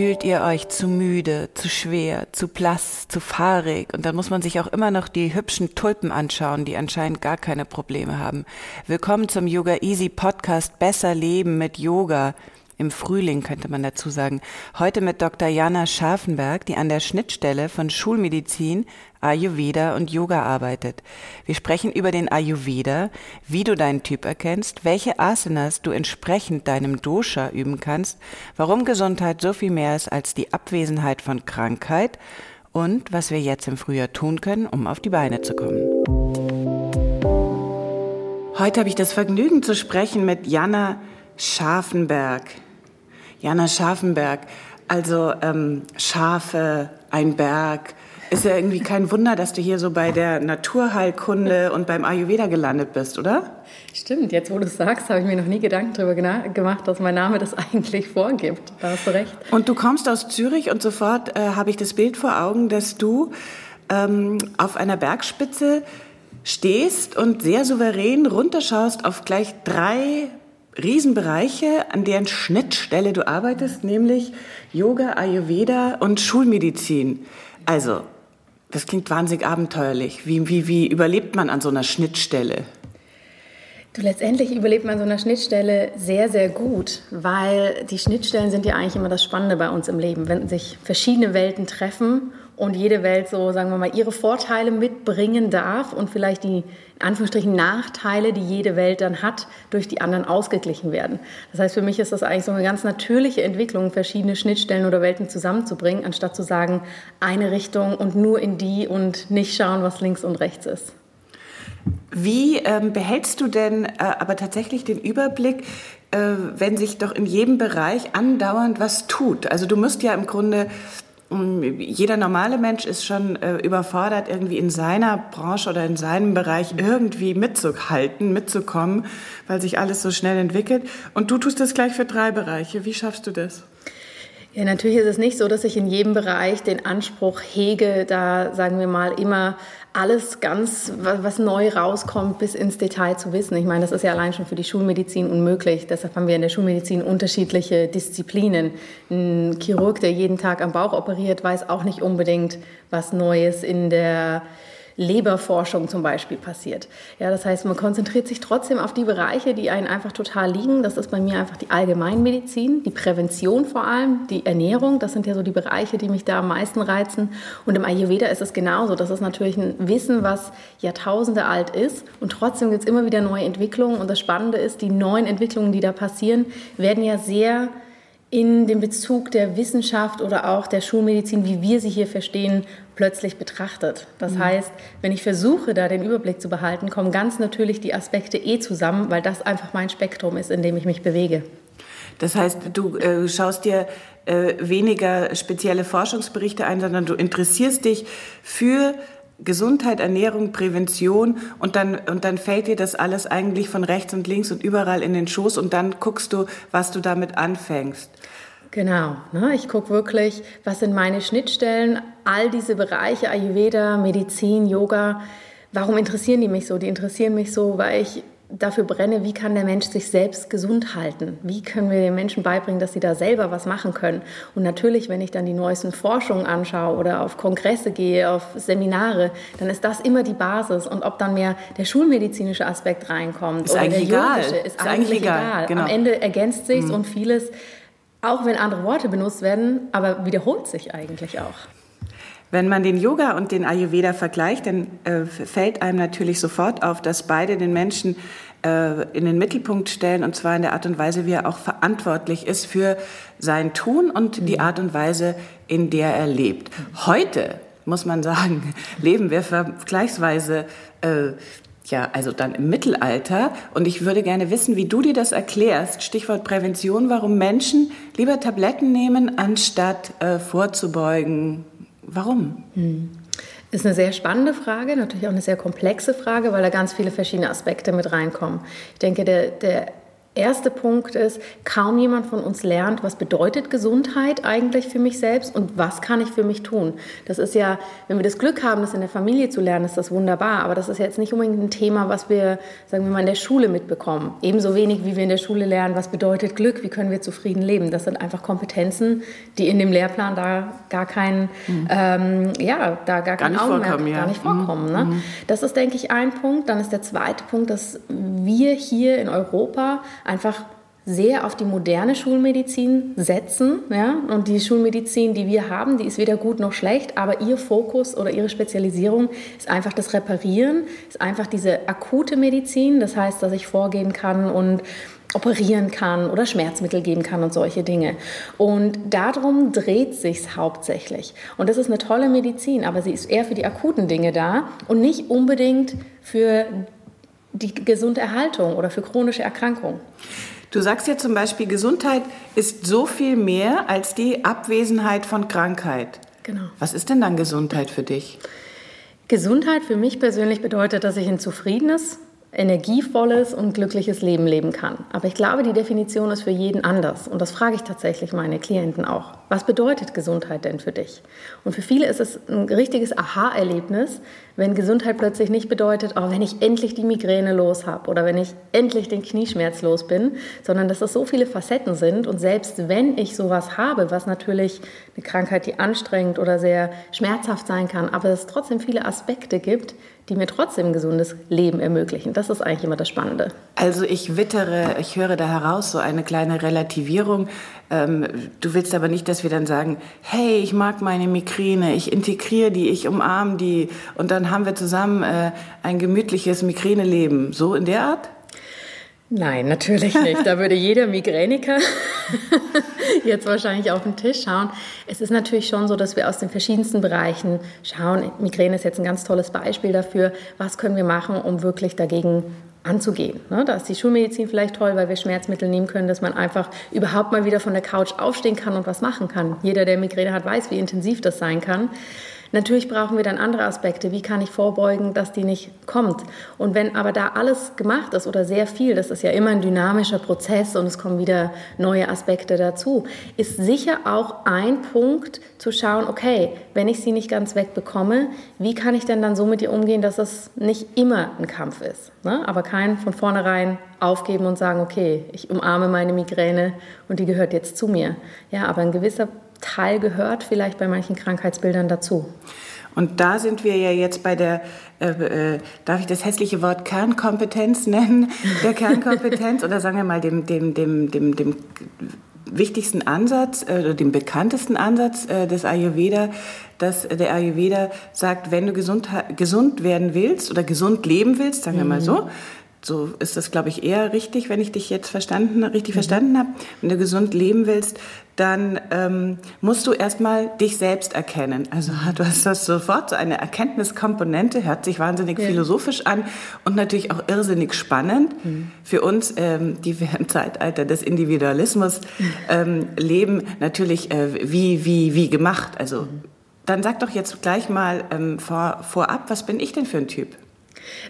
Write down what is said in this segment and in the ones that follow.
Fühlt ihr euch zu müde, zu schwer, zu blass, zu fahrig? Und dann muss man sich auch immer noch die hübschen Tulpen anschauen, die anscheinend gar keine Probleme haben. Willkommen zum Yoga Easy Podcast Besser Leben mit Yoga. Im Frühling könnte man dazu sagen. Heute mit Dr. Jana Scharfenberg, die an der Schnittstelle von Schulmedizin, Ayurveda und Yoga arbeitet. Wir sprechen über den Ayurveda, wie du deinen Typ erkennst, welche Asanas du entsprechend deinem Dosha üben kannst, warum Gesundheit so viel mehr ist als die Abwesenheit von Krankheit und was wir jetzt im Frühjahr tun können, um auf die Beine zu kommen. Heute habe ich das Vergnügen zu sprechen mit Jana Scharfenberg. Jana Scharfenberg, also ähm, Schafe, ein Berg. Ist ja irgendwie kein Wunder, dass du hier so bei der Naturheilkunde und beim Ayurveda gelandet bist, oder? Stimmt, jetzt wo du es sagst, habe ich mir noch nie Gedanken darüber gemacht, dass mein Name das eigentlich vorgibt. Da hast du recht. Und du kommst aus Zürich und sofort äh, habe ich das Bild vor Augen, dass du ähm, auf einer Bergspitze stehst und sehr souverän runterschaust auf gleich drei Riesenbereiche, an deren Schnittstelle du arbeitest, nämlich Yoga, Ayurveda und Schulmedizin. Also, das klingt wahnsinnig abenteuerlich. Wie, wie, wie überlebt man an so einer Schnittstelle? Du, letztendlich überlebt man so einer Schnittstelle sehr, sehr gut, weil die Schnittstellen sind ja eigentlich immer das Spannende bei uns im Leben, wenn sich verschiedene Welten treffen und jede Welt so, sagen wir mal, ihre Vorteile mitbringen darf und vielleicht die, in Anführungsstrichen, Nachteile, die jede Welt dann hat, durch die anderen ausgeglichen werden. Das heißt, für mich ist das eigentlich so eine ganz natürliche Entwicklung, verschiedene Schnittstellen oder Welten zusammenzubringen, anstatt zu sagen, eine Richtung und nur in die und nicht schauen, was links und rechts ist. Wie ähm, behältst du denn äh, aber tatsächlich den Überblick, äh, wenn sich doch in jedem Bereich andauernd was tut? Also du musst ja im Grunde jeder normale Mensch ist schon äh, überfordert, irgendwie in seiner Branche oder in seinem Bereich irgendwie mitzuhalten, mitzukommen, weil sich alles so schnell entwickelt. Und du tust das gleich für drei Bereiche. Wie schaffst du das? Ja, natürlich ist es nicht so, dass ich in jedem Bereich den Anspruch hege, da sagen wir mal immer alles ganz, was neu rauskommt, bis ins Detail zu wissen. Ich meine, das ist ja allein schon für die Schulmedizin unmöglich. Deshalb haben wir in der Schulmedizin unterschiedliche Disziplinen. Ein Chirurg, der jeden Tag am Bauch operiert, weiß auch nicht unbedingt, was Neues in der Leberforschung zum Beispiel passiert. Ja, das heißt, man konzentriert sich trotzdem auf die Bereiche, die einen einfach total liegen. Das ist bei mir einfach die Allgemeinmedizin, die Prävention vor allem, die Ernährung. Das sind ja so die Bereiche, die mich da am meisten reizen. Und im Ayurveda ist es genauso. Das ist natürlich ein Wissen, was Jahrtausende alt ist. Und trotzdem gibt es immer wieder neue Entwicklungen. Und das Spannende ist, die neuen Entwicklungen, die da passieren, werden ja sehr in dem Bezug der Wissenschaft oder auch der Schulmedizin, wie wir sie hier verstehen, plötzlich betrachtet. Das mhm. heißt, wenn ich versuche, da den Überblick zu behalten, kommen ganz natürlich die Aspekte eh zusammen, weil das einfach mein Spektrum ist, in dem ich mich bewege. Das heißt, du äh, schaust dir äh, weniger spezielle Forschungsberichte ein, sondern du interessierst dich für Gesundheit, Ernährung, Prävention und dann, und dann fällt dir das alles eigentlich von rechts und links und überall in den Schoß und dann guckst du, was du damit anfängst. Genau, ne? ich gucke wirklich, was sind meine Schnittstellen, all diese Bereiche, Ayurveda, Medizin, Yoga, warum interessieren die mich so? Die interessieren mich so, weil ich dafür brenne, wie kann der Mensch sich selbst gesund halten? Wie können wir den Menschen beibringen, dass sie da selber was machen können? Und natürlich, wenn ich dann die neuesten Forschungen anschaue oder auf Kongresse gehe, auf Seminare, dann ist das immer die Basis. Und ob dann mehr der schulmedizinische Aspekt reinkommt ist oder der egal. ist, ist eigentlich, egal. egal. Genau. Am Ende ergänzt sich mhm. und vieles, auch wenn andere Worte benutzt werden, aber wiederholt sich eigentlich auch. Wenn man den Yoga und den Ayurveda vergleicht, dann äh, fällt einem natürlich sofort auf, dass beide den Menschen äh, in den Mittelpunkt stellen, und zwar in der Art und Weise, wie er auch verantwortlich ist für sein Tun und die mhm. Art und Weise, in der er lebt. Heute muss man sagen, leben wir vergleichsweise äh, ja, also dann im Mittelalter. Und ich würde gerne wissen, wie du dir das erklärst. Stichwort Prävention, warum Menschen lieber Tabletten nehmen, anstatt äh, vorzubeugen. Warum? Hm. Ist eine sehr spannende Frage, natürlich auch eine sehr komplexe Frage, weil da ganz viele verschiedene Aspekte mit reinkommen. Ich denke, der, der erste Punkt ist, kaum jemand von uns lernt, was bedeutet Gesundheit eigentlich für mich selbst und was kann ich für mich tun. Das ist ja, wenn wir das Glück haben, das in der Familie zu lernen, ist das wunderbar. Aber das ist jetzt nicht unbedingt ein Thema, was wir, sagen wir mal, in der Schule mitbekommen. Ebenso wenig, wie wir in der Schule lernen, was bedeutet Glück, wie können wir zufrieden leben. Das sind einfach Kompetenzen, die in dem Lehrplan da gar keinen, mhm. ähm, ja, da gar, gar kein Augenmerk, ja. gar nicht vorkommen. Mhm. Ne? Mhm. Das ist, denke ich, ein Punkt. Dann ist der zweite Punkt, dass wir hier in Europa einfach sehr auf die moderne Schulmedizin setzen. Ja? Und die Schulmedizin, die wir haben, die ist weder gut noch schlecht, aber ihr Fokus oder ihre Spezialisierung ist einfach das Reparieren, ist einfach diese akute Medizin. Das heißt, dass ich vorgehen kann und operieren kann oder Schmerzmittel geben kann und solche Dinge. Und darum dreht sich's hauptsächlich. Und das ist eine tolle Medizin, aber sie ist eher für die akuten Dinge da und nicht unbedingt für die Gesunderhaltung oder für chronische Erkrankungen. Du sagst ja zum Beispiel, Gesundheit ist so viel mehr als die Abwesenheit von Krankheit. Genau. Was ist denn dann Gesundheit für dich? Gesundheit für mich persönlich bedeutet, dass ich ein zufriedenes, energievolles und glückliches Leben leben kann. Aber ich glaube, die Definition ist für jeden anders. Und das frage ich tatsächlich meine Klienten auch. Was bedeutet Gesundheit denn für dich? Und für viele ist es ein richtiges Aha-Erlebnis, wenn Gesundheit plötzlich nicht bedeutet, oh, wenn ich endlich die Migräne los habe oder wenn ich endlich den Knieschmerz los bin, sondern dass es so viele Facetten sind. Und selbst wenn ich sowas habe, was natürlich eine Krankheit, die anstrengend oder sehr schmerzhaft sein kann, aber es trotzdem viele Aspekte gibt, die mir trotzdem ein gesundes Leben ermöglichen. Das ist eigentlich immer das Spannende. Also ich wittere, ich höre da heraus so eine kleine Relativierung. Ähm, du willst aber nicht, dass wir dann sagen, hey, ich mag meine Migräne, ich integriere die, ich umarme die und dann haben wir zusammen äh, ein gemütliches Migräneleben. So in der Art? Nein, natürlich nicht. Da würde jeder Migräniker jetzt wahrscheinlich auf den Tisch schauen. Es ist natürlich schon so, dass wir aus den verschiedensten Bereichen schauen. Migräne ist jetzt ein ganz tolles Beispiel dafür. Was können wir machen, um wirklich dagegen anzugehen. Ne? Da ist die Schulmedizin vielleicht toll, weil wir Schmerzmittel nehmen können, dass man einfach überhaupt mal wieder von der Couch aufstehen kann und was machen kann. Jeder, der Migräne hat, weiß, wie intensiv das sein kann. Natürlich brauchen wir dann andere Aspekte. Wie kann ich vorbeugen, dass die nicht kommt? Und wenn aber da alles gemacht ist oder sehr viel, das ist ja immer ein dynamischer Prozess und es kommen wieder neue Aspekte dazu, ist sicher auch ein Punkt zu schauen, okay, wenn ich sie nicht ganz wegbekomme, wie kann ich denn dann so mit ihr umgehen, dass es nicht immer ein Kampf ist? Ne? Aber kein von vornherein aufgeben und sagen, okay, ich umarme meine Migräne und die gehört jetzt zu mir. Ja, aber ein gewisser Teil gehört vielleicht bei manchen Krankheitsbildern dazu. Und da sind wir ja jetzt bei der, äh, äh, darf ich das hässliche Wort Kernkompetenz nennen? Der Kernkompetenz oder sagen wir mal dem, dem, dem, dem, dem wichtigsten Ansatz äh, oder dem bekanntesten Ansatz äh, des Ayurveda, dass der Ayurveda sagt, wenn du gesund, gesund werden willst oder gesund leben willst, sagen wir mal so, mhm so ist das, glaube ich, eher richtig, wenn ich dich jetzt verstanden, richtig mhm. verstanden habe. Wenn du gesund leben willst, dann ähm, musst du erstmal dich selbst erkennen. Also du hast das sofort so eine Erkenntniskomponente, hört sich wahnsinnig ja. philosophisch an und natürlich auch irrsinnig spannend mhm. für uns, ähm, die wir im Zeitalter des Individualismus ähm, leben, natürlich äh, wie, wie, wie gemacht. Also mhm. dann sag doch jetzt gleich mal ähm, vor, vorab, was bin ich denn für ein Typ?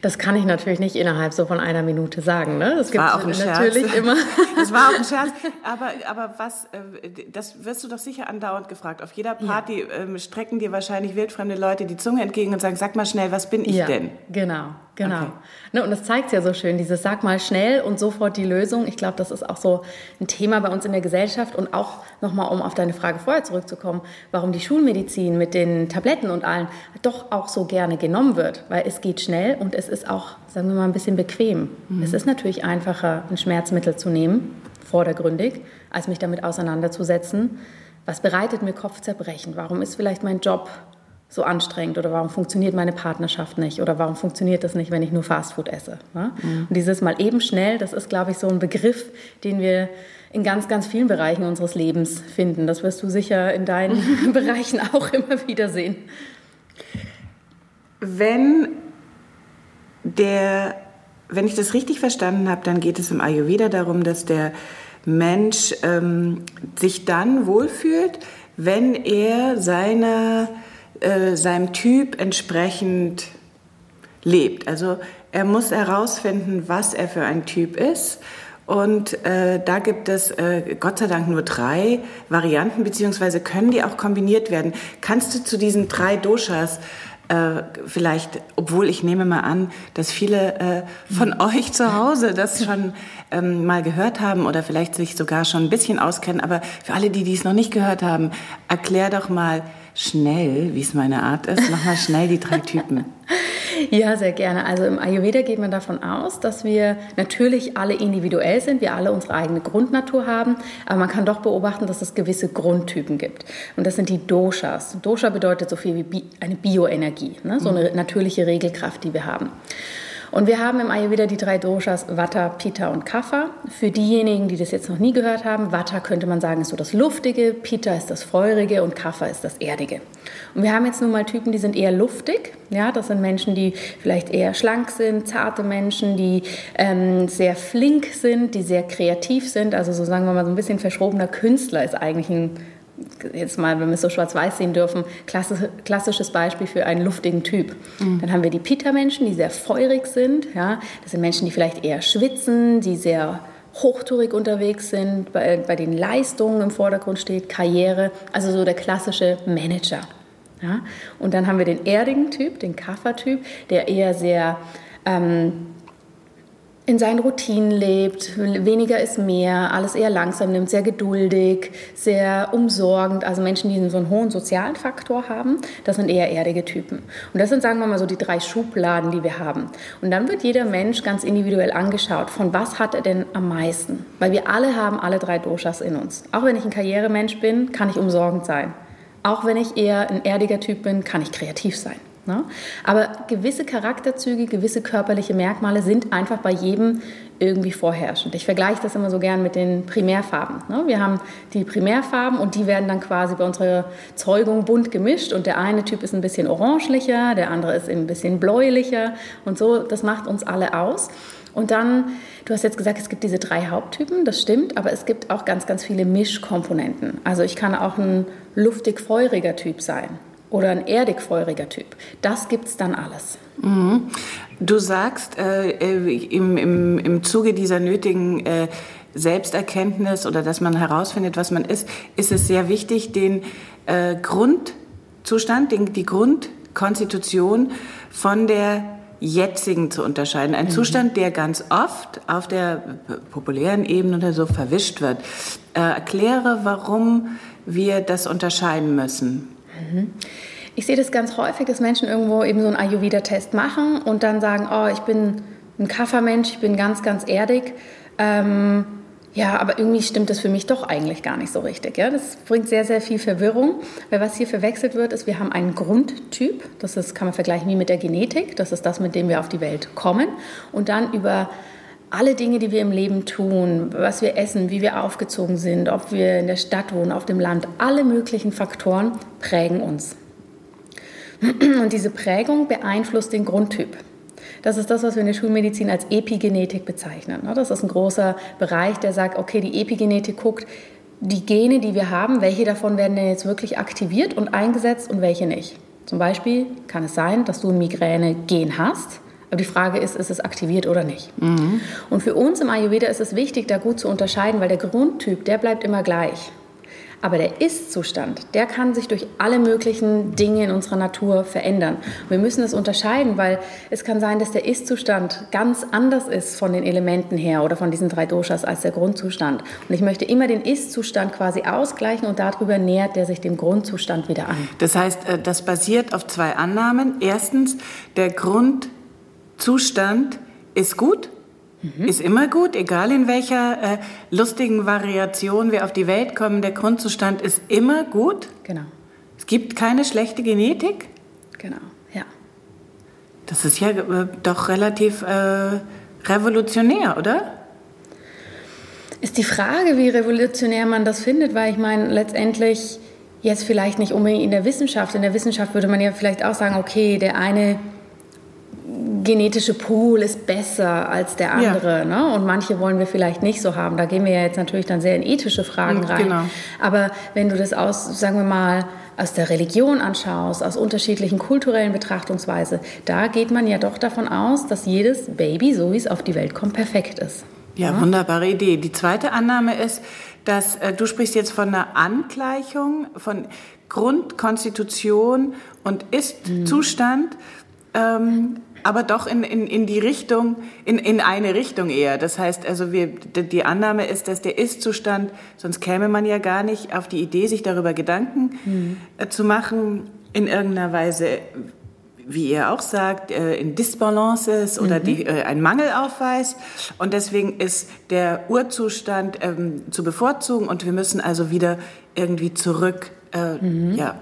Das kann ich natürlich nicht innerhalb so von einer Minute sagen. Ne? Das war auch ein natürlich Scherz. immer. Das war auch ein Scherz. Aber, aber was, äh, das wirst du doch sicher andauernd gefragt. Auf jeder Party ja. Ähm, strecken dir wahrscheinlich wildfremde Leute die Zunge entgegen und sagen, sag mal schnell, was bin ich ja, denn? Genau. Genau. Okay. Ne, und das zeigt es ja so schön, dieses Sag mal schnell und sofort die Lösung. Ich glaube, das ist auch so ein Thema bei uns in der Gesellschaft und auch nochmal, um auf deine Frage vorher zurückzukommen, warum die Schulmedizin mit den Tabletten und allen doch auch so gerne genommen wird, weil es geht schnell und es ist auch, sagen wir mal, ein bisschen bequem. Mhm. Es ist natürlich einfacher, ein Schmerzmittel zu nehmen, vordergründig, als mich damit auseinanderzusetzen. Was bereitet mir Kopfzerbrechen? Warum ist vielleicht mein Job so anstrengend oder warum funktioniert meine Partnerschaft nicht oder warum funktioniert das nicht, wenn ich nur Fastfood esse. Ne? Mhm. Und dieses mal eben schnell, das ist, glaube ich, so ein Begriff, den wir in ganz, ganz vielen Bereichen unseres Lebens finden. Das wirst du sicher in deinen Bereichen auch immer wieder sehen. Wenn der, wenn ich das richtig verstanden habe, dann geht es im Ayurveda darum, dass der Mensch ähm, sich dann wohlfühlt, wenn er seiner, äh, seinem Typ entsprechend lebt. Also er muss herausfinden, was er für ein Typ ist. Und äh, da gibt es äh, Gott sei Dank nur drei Varianten, beziehungsweise können die auch kombiniert werden. Kannst du zu diesen drei Doshas äh, vielleicht, obwohl ich nehme mal an, dass viele äh, von mhm. euch zu Hause das schon ähm, mal gehört haben oder vielleicht sich sogar schon ein bisschen auskennen, aber für alle, die dies noch nicht gehört haben, erklär doch mal schnell, wie es meine Art ist, mach mal schnell die drei Typen. Ja, sehr gerne. Also im Ayurveda geht man davon aus, dass wir natürlich alle individuell sind, wir alle unsere eigene Grundnatur haben, aber man kann doch beobachten, dass es gewisse Grundtypen gibt. Und das sind die Doshas. Dosha bedeutet so viel wie eine Bioenergie, ne? so eine natürliche Regelkraft, die wir haben. Und wir haben im Ayurveda die drei Doshas Vata, Pitta und Kapha. Für diejenigen, die das jetzt noch nie gehört haben, Vata könnte man sagen ist so das Luftige, Pitta ist das Feurige und Kapha ist das Erdige. Und wir haben jetzt nun mal Typen, die sind eher luftig. Ja, das sind Menschen, die vielleicht eher schlank sind, zarte Menschen, die ähm, sehr flink sind, die sehr kreativ sind. Also so sagen wir mal so ein bisschen verschrobener Künstler ist eigentlich ein jetzt mal, wenn wir es so schwarz-weiß sehen dürfen, klassisches Beispiel für einen luftigen Typ. Mhm. Dann haben wir die Pita-Menschen, die sehr feurig sind. Ja? Das sind Menschen, die vielleicht eher schwitzen, die sehr hochtourig unterwegs sind, bei, bei den Leistungen im Vordergrund steht, Karriere, also so der klassische Manager. Ja? Und dann haben wir den erdigen Typ, den Kaffer-Typ, der eher sehr ähm, in seinen Routinen lebt, weniger ist mehr, alles eher langsam nimmt, sehr geduldig, sehr umsorgend. Also Menschen, die so einen hohen sozialen Faktor haben, das sind eher erdige Typen. Und das sind, sagen wir mal, so die drei Schubladen, die wir haben. Und dann wird jeder Mensch ganz individuell angeschaut, von was hat er denn am meisten? Weil wir alle haben alle drei Doshas in uns. Auch wenn ich ein Karrieremensch bin, kann ich umsorgend sein. Auch wenn ich eher ein erdiger Typ bin, kann ich kreativ sein. Ne? Aber gewisse Charakterzüge, gewisse körperliche Merkmale sind einfach bei jedem irgendwie vorherrschend. Ich vergleiche das immer so gern mit den Primärfarben. Ne? Wir haben die Primärfarben und die werden dann quasi bei unserer Zeugung bunt gemischt und der eine Typ ist ein bisschen orangelicher, der andere ist ein bisschen bläulicher und so, das macht uns alle aus. Und dann, du hast jetzt gesagt, es gibt diese drei Haupttypen, das stimmt, aber es gibt auch ganz, ganz viele Mischkomponenten. Also ich kann auch ein luftig-feuriger Typ sein oder ein erdig-feuriger Typ. Das gibt es dann alles. Mhm. Du sagst, äh, äh, im, im, im Zuge dieser nötigen äh, Selbsterkenntnis oder dass man herausfindet, was man ist, ist es sehr wichtig, den äh, Grundzustand, den, die Grundkonstitution von der jetzigen zu unterscheiden. Ein mhm. Zustand, der ganz oft auf der populären Ebene oder so verwischt wird. Äh, erkläre, warum wir das unterscheiden müssen. Mhm. Ich sehe das ganz häufig, dass Menschen irgendwo eben so einen Ayurveda-Test machen und dann sagen, oh, ich bin ein Kaffermensch, ich bin ganz, ganz erdig. Ähm, ja, aber irgendwie stimmt das für mich doch eigentlich gar nicht so richtig. Ja? Das bringt sehr, sehr viel Verwirrung, weil was hier verwechselt wird, ist, wir haben einen Grundtyp, das ist, kann man vergleichen wie mit der Genetik, das ist das, mit dem wir auf die Welt kommen. Und dann über alle Dinge, die wir im Leben tun, was wir essen, wie wir aufgezogen sind, ob wir in der Stadt wohnen, auf dem Land, alle möglichen Faktoren prägen uns. Und diese Prägung beeinflusst den Grundtyp. Das ist das, was wir in der Schulmedizin als Epigenetik bezeichnen. Das ist ein großer Bereich, der sagt, okay, die Epigenetik guckt, die Gene, die wir haben, welche davon werden denn jetzt wirklich aktiviert und eingesetzt und welche nicht. Zum Beispiel kann es sein, dass du ein Migräne-Gen hast aber die Frage ist, ist es aktiviert oder nicht? Mhm. Und für uns im Ayurveda ist es wichtig, da gut zu unterscheiden, weil der Grundtyp, der bleibt immer gleich. Aber der Ist-Zustand, der kann sich durch alle möglichen Dinge in unserer Natur verändern. wir müssen es unterscheiden, weil es kann sein, dass der Ist-Zustand ganz anders ist von den Elementen her oder von diesen drei Doshas als der Grundzustand. Und ich möchte immer den Ist-Zustand quasi ausgleichen und darüber nähert der sich dem Grundzustand wieder an. Das heißt, äh, das basiert auf zwei Annahmen. Erstens, der Grundzustand Zustand ist gut, mhm. ist immer gut, egal in welcher äh, lustigen Variation wir auf die Welt kommen. Der Grundzustand ist immer gut. Genau. Es gibt keine schlechte Genetik. Genau, ja. Das ist ja äh, doch relativ äh, revolutionär, oder? Ist die Frage, wie revolutionär man das findet, weil ich meine, letztendlich Jetzt vielleicht nicht unbedingt in der Wissenschaft. In der Wissenschaft würde man ja vielleicht auch sagen, okay, der eine genetische Pool ist besser als der andere. Ja. Ne? Und manche wollen wir vielleicht nicht so haben. Da gehen wir ja jetzt natürlich dann sehr in ethische Fragen rein. Genau. Aber wenn du das aus, sagen wir mal, aus der Religion anschaust, aus unterschiedlichen kulturellen Betrachtungsweise, da geht man ja doch davon aus, dass jedes Baby, so wie es auf die Welt kommt, perfekt ist. Ja, ja? wunderbare Idee. Die zweite Annahme ist, dass äh, du sprichst jetzt von einer Angleichung von Grundkonstitution und Ist-Zustand. Mhm. Ähm, aber doch in, in, in die Richtung, in, in eine Richtung eher. Das heißt also, wir, die Annahme ist, dass der Ist-Zustand, sonst käme man ja gar nicht auf die Idee, sich darüber Gedanken mhm. zu machen, in irgendeiner Weise, wie ihr auch sagt, äh, in Disbalances oder mhm. die, äh, ein Mangel aufweist. Und deswegen ist der Urzustand ähm, zu bevorzugen und wir müssen also wieder irgendwie zurück äh, mhm. ja,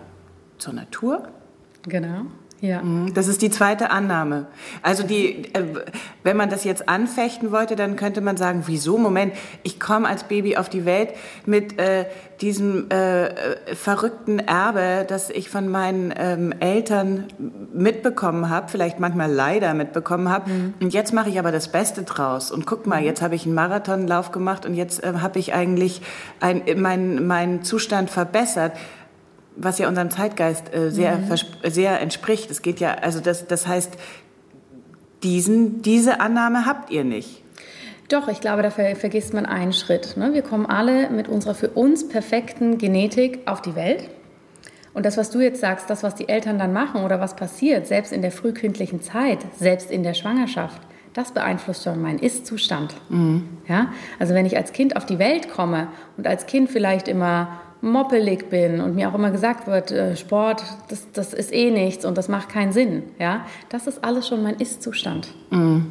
zur Natur. Genau. Ja. Mhm, das ist die zweite Annahme. Also die, äh, wenn man das jetzt anfechten wollte, dann könnte man sagen, wieso? Moment, ich komme als Baby auf die Welt mit äh, diesem äh, verrückten Erbe, das ich von meinen ähm, Eltern mitbekommen habe, vielleicht manchmal leider mitbekommen habe. Mhm. Und jetzt mache ich aber das Beste draus. Und guck mal, mhm. jetzt habe ich einen Marathonlauf gemacht und jetzt äh, habe ich eigentlich meinen mein Zustand verbessert was ja unserem Zeitgeist äh, sehr, mhm. sehr entspricht. Es geht ja, also das, das heißt, diesen, diese Annahme habt ihr nicht. Doch, ich glaube, da vergisst man einen Schritt. Ne? Wir kommen alle mit unserer für uns perfekten Genetik auf die Welt. Und das, was du jetzt sagst, das, was die Eltern dann machen oder was passiert, selbst in der frühkindlichen Zeit, selbst in der Schwangerschaft, das beeinflusst schon meinen Ist-Zustand. Mhm. Ja? Also wenn ich als Kind auf die Welt komme und als Kind vielleicht immer moppelig bin und mir auch immer gesagt wird, äh, Sport, das, das ist eh nichts und das macht keinen Sinn, ja, das ist alles schon mein Ist-Zustand. Mhm.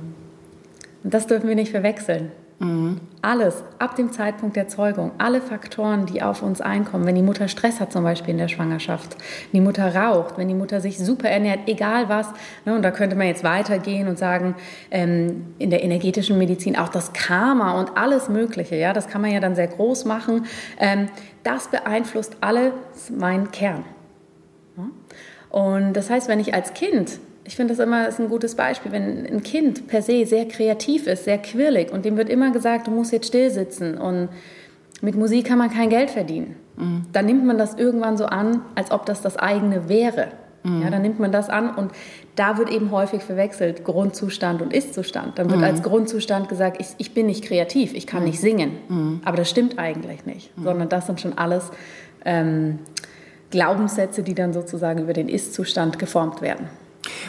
Und das dürfen wir nicht verwechseln. Mhm. Alles, ab dem Zeitpunkt der Zeugung, alle Faktoren, die auf uns einkommen, wenn die Mutter Stress hat zum Beispiel in der Schwangerschaft, wenn die Mutter raucht, wenn die Mutter sich super ernährt, egal was, ne, und da könnte man jetzt weitergehen und sagen, ähm, in der energetischen Medizin auch das Karma und alles Mögliche, ja, das kann man ja dann sehr groß machen, ähm, das beeinflusst alles meinen Kern. Und das heißt, wenn ich als Kind ich finde das immer ist ein gutes Beispiel, wenn ein Kind per se sehr kreativ ist, sehr quirlig und dem wird immer gesagt, du musst jetzt still sitzen und mit Musik kann man kein Geld verdienen. Mhm. Dann nimmt man das irgendwann so an, als ob das das eigene wäre. Mhm. Ja, dann nimmt man das an und da wird eben häufig verwechselt Grundzustand und Ist-Zustand. Dann wird mhm. als Grundzustand gesagt, ich, ich, bin nicht kreativ, ich kann mhm. nicht singen. Mhm. Aber das stimmt eigentlich nicht, mhm. sondern das sind schon alles ähm, Glaubenssätze, die dann sozusagen über den Ist-Zustand geformt werden.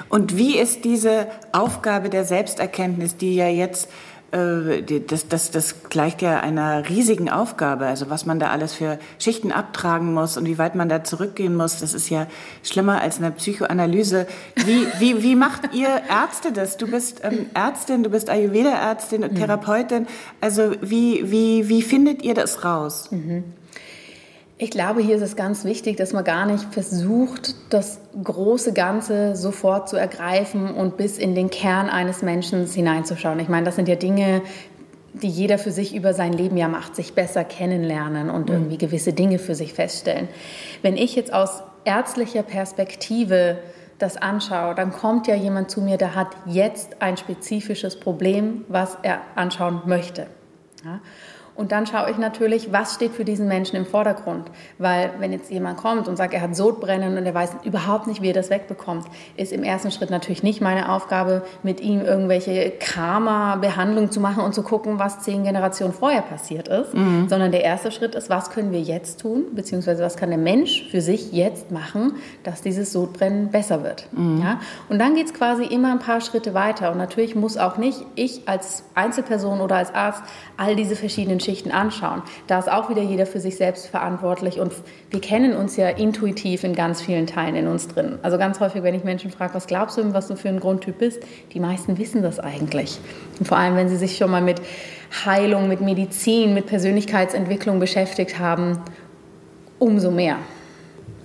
Und wie ist diese Aufgabe der Selbsterkenntnis, die ja jetzt äh, das, das, das gleicht ja einer riesigen Aufgabe. Also was man da alles für Schichten abtragen muss und wie weit man da zurückgehen muss, das ist ja schlimmer als eine Psychoanalyse. Wie, wie, wie macht ihr Ärzte das? Du bist ähm, Ärztin, du bist Ayurveda-Ärztin, mhm. Therapeutin. Also wie, wie, wie findet ihr das raus? Mhm. Ich glaube, hier ist es ganz wichtig, dass man gar nicht versucht, das große Ganze sofort zu ergreifen und bis in den Kern eines Menschen hineinzuschauen. Ich meine, das sind ja Dinge, die jeder für sich über sein Leben ja macht, sich besser kennenlernen und mhm. irgendwie gewisse Dinge für sich feststellen. Wenn ich jetzt aus ärztlicher Perspektive das anschaue, dann kommt ja jemand zu mir, der hat jetzt ein spezifisches Problem, was er anschauen möchte. Ja? Und dann schaue ich natürlich, was steht für diesen Menschen im Vordergrund. Weil wenn jetzt jemand kommt und sagt, er hat Sodbrennen und er weiß überhaupt nicht, wie er das wegbekommt, ist im ersten Schritt natürlich nicht meine Aufgabe, mit ihm irgendwelche Karma-Behandlung zu machen und zu gucken, was zehn Generationen vorher passiert ist. Mhm. Sondern der erste Schritt ist, was können wir jetzt tun, beziehungsweise was kann der Mensch für sich jetzt machen, dass dieses Sodbrennen besser wird. Mhm. Ja? Und dann geht es quasi immer ein paar Schritte weiter. Und natürlich muss auch nicht ich als Einzelperson oder als Arzt all diese verschiedenen Geschichten anschauen. Da ist auch wieder jeder für sich selbst verantwortlich und wir kennen uns ja intuitiv in ganz vielen Teilen in uns drin. Also ganz häufig, wenn ich Menschen frage, was glaubst du, was du für ein Grundtyp bist, die meisten wissen das eigentlich. Und vor allem, wenn sie sich schon mal mit Heilung, mit Medizin, mit Persönlichkeitsentwicklung beschäftigt haben, umso mehr.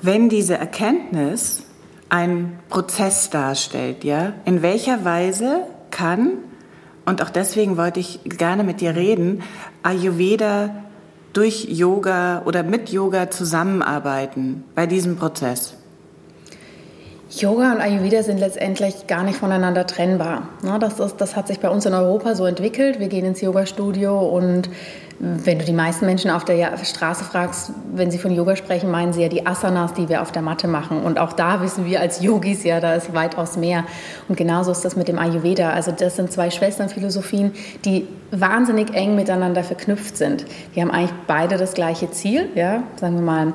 Wenn diese Erkenntnis einen Prozess darstellt, ja, in welcher Weise kann und auch deswegen wollte ich gerne mit dir reden, Ayurveda durch Yoga oder mit Yoga zusammenarbeiten bei diesem Prozess? Yoga und Ayurveda sind letztendlich gar nicht voneinander trennbar. Das, ist, das hat sich bei uns in Europa so entwickelt. Wir gehen ins Yoga-Studio und wenn du die meisten Menschen auf der Straße fragst, wenn sie von Yoga sprechen, meinen sie ja die Asanas, die wir auf der Matte machen. Und auch da wissen wir als Yogis ja, da ist weitaus mehr. Und genauso ist das mit dem Ayurveda. Also das sind zwei Schwesternphilosophien, die wahnsinnig eng miteinander verknüpft sind. Die haben eigentlich beide das gleiche Ziel, ja, sagen wir mal,